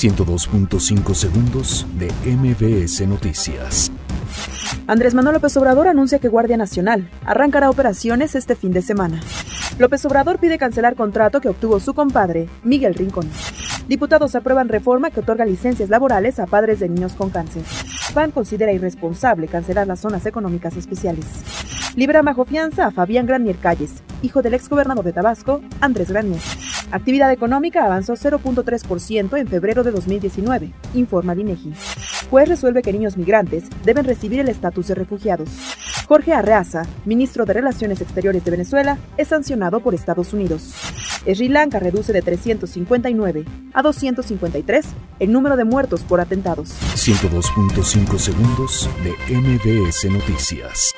102.5 segundos de MBS Noticias. Andrés Manuel López Obrador anuncia que Guardia Nacional arrancará operaciones este fin de semana. López Obrador pide cancelar contrato que obtuvo su compadre, Miguel Rincón. Diputados aprueban reforma que otorga licencias laborales a padres de niños con cáncer. PAN considera irresponsable cancelar las zonas económicas especiales. Libera bajo fianza a Fabián Granier Calles, hijo del exgobernador de Tabasco, Andrés Granier. Actividad económica avanzó 0.3% en febrero de 2019, informa el INEGI. Juez resuelve que niños migrantes deben recibir el estatus de refugiados. Jorge Arreaza, ministro de Relaciones Exteriores de Venezuela, es sancionado por Estados Unidos. Sri Lanka reduce de 359 a 253 el número de muertos por atentados. 102.5 segundos de MBS Noticias.